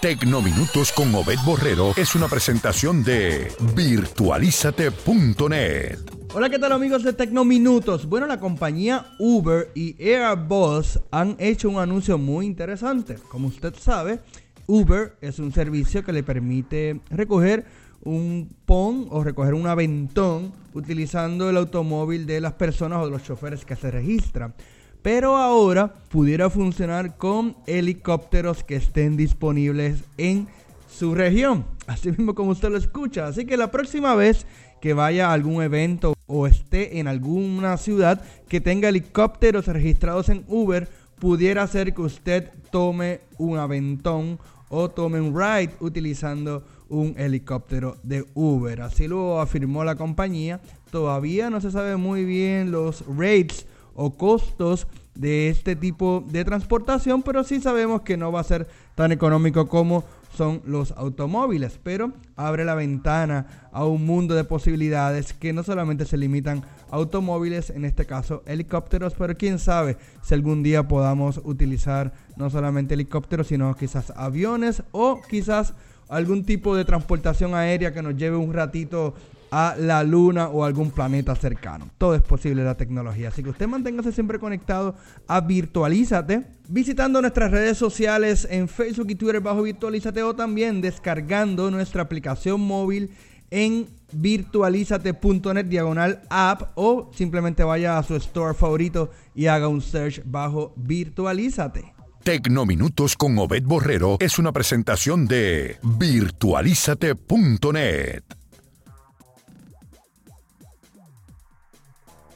Tecnominutos con Obed Borrero es una presentación de virtualízate.net. Hola, ¿qué tal amigos de Tecnominutos? Bueno, la compañía Uber y Airbus han hecho un anuncio muy interesante. Como usted sabe, Uber es un servicio que le permite recoger un PON o recoger un aventón utilizando el automóvil de las personas o de los choferes que se registran. Pero ahora pudiera funcionar con helicópteros que estén disponibles en su región. Así mismo como usted lo escucha. Así que la próxima vez que vaya a algún evento o esté en alguna ciudad que tenga helicópteros registrados en Uber, pudiera ser que usted tome un aventón o tome un ride utilizando un helicóptero de Uber. Así lo afirmó la compañía. Todavía no se sabe muy bien los rates o costos de este tipo de transportación, pero sí sabemos que no va a ser tan económico como son los automóviles, pero abre la ventana a un mundo de posibilidades que no solamente se limitan a automóviles, en este caso helicópteros, pero quién sabe si algún día podamos utilizar no solamente helicópteros, sino quizás aviones o quizás algún tipo de transportación aérea que nos lleve un ratito a la luna o algún planeta cercano. Todo es posible la tecnología. Así que usted manténgase siempre conectado a Virtualízate, visitando nuestras redes sociales en Facebook y Twitter bajo Virtualízate o también descargando nuestra aplicación móvil en virtualizate.net diagonal app o simplemente vaya a su store favorito y haga un search bajo Virtualízate. Tecnominutos con Obed Borrero es una presentación de virtualizate.net.